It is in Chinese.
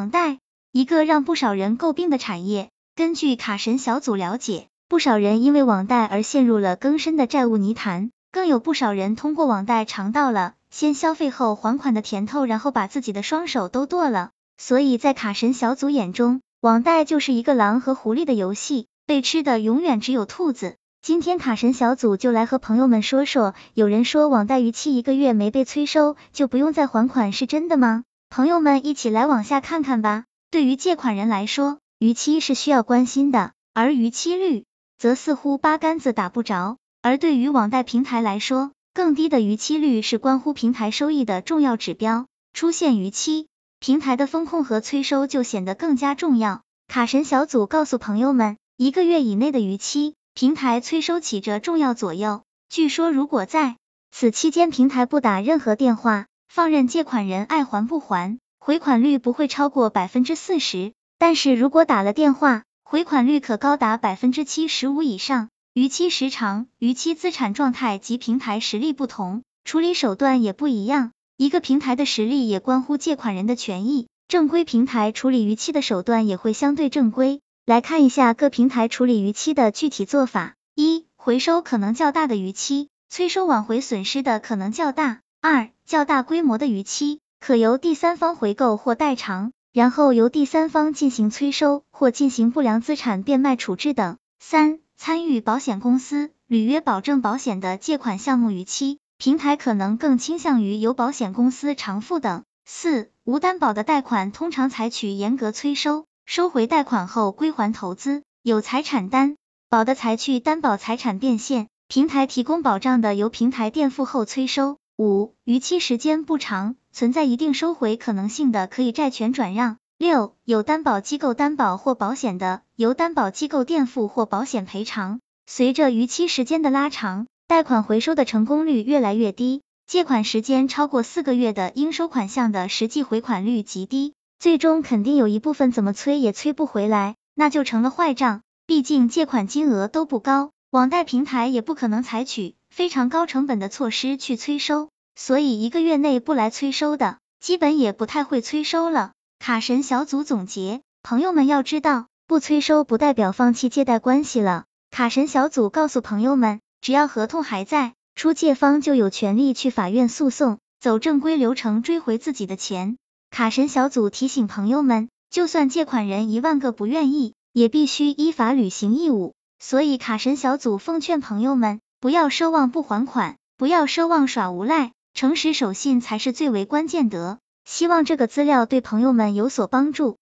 网贷，一个让不少人诟病的产业。根据卡神小组了解，不少人因为网贷而陷入了更深的债务泥潭，更有不少人通过网贷尝到了先消费后还款的甜头，然后把自己的双手都剁了。所以在卡神小组眼中，网贷就是一个狼和狐狸的游戏，被吃的永远只有兔子。今天卡神小组就来和朋友们说说，有人说网贷逾期一个月没被催收就不用再还款，是真的吗？朋友们一起来往下看看吧。对于借款人来说，逾期是需要关心的，而逾期率则似乎八竿子打不着。而对于网贷平台来说，更低的逾期率是关乎平台收益的重要指标。出现逾期，平台的风控和催收就显得更加重要。卡神小组告诉朋友们，一个月以内的逾期。平台催收起着重要作用。据说，如果在此期间平台不打任何电话，放任借款人爱还不还，回款率不会超过百分之四十。但是如果打了电话，回款率可高达百分之七十五以上。逾期时长、逾期资产状态及平台实力不同，处理手段也不一样。一个平台的实力也关乎借款人的权益。正规平台处理逾期的手段也会相对正规。来看一下各平台处理逾期的具体做法：一、回收可能较大的逾期，催收挽回损失的可能较大；二、较大规模的逾期，可由第三方回购或代偿，然后由第三方进行催收或进行不良资产变卖处置等；三、参与保险公司履约保证保险的借款项目逾期，平台可能更倾向于由保险公司偿付等；四、无担保的贷款通常采取严格催收。收回贷款后归还投资，有财产担保的采取担保财产变现，平台提供保障的由平台垫付后催收。五、逾期时间不长，存在一定收回可能性的，可以债权转让。六、有担保机构担保或保险的，由担保机构垫付或保险赔偿。随着逾期时间的拉长，贷款回收的成功率越来越低，借款时间超过四个月的应收款项的实际回款率极低。最终肯定有一部分怎么催也催不回来，那就成了坏账。毕竟借款金额都不高，网贷平台也不可能采取非常高成本的措施去催收，所以一个月内不来催收的，基本也不太会催收了。卡神小组总结，朋友们要知道，不催收不代表放弃借贷关系了。卡神小组告诉朋友们，只要合同还在，出借方就有权利去法院诉讼，走正规流程追回自己的钱。卡神小组提醒朋友们，就算借款人一万个不愿意，也必须依法履行义务。所以卡神小组奉劝朋友们，不要奢望不还款，不要奢望耍无赖，诚实守信才是最为关键的。希望这个资料对朋友们有所帮助。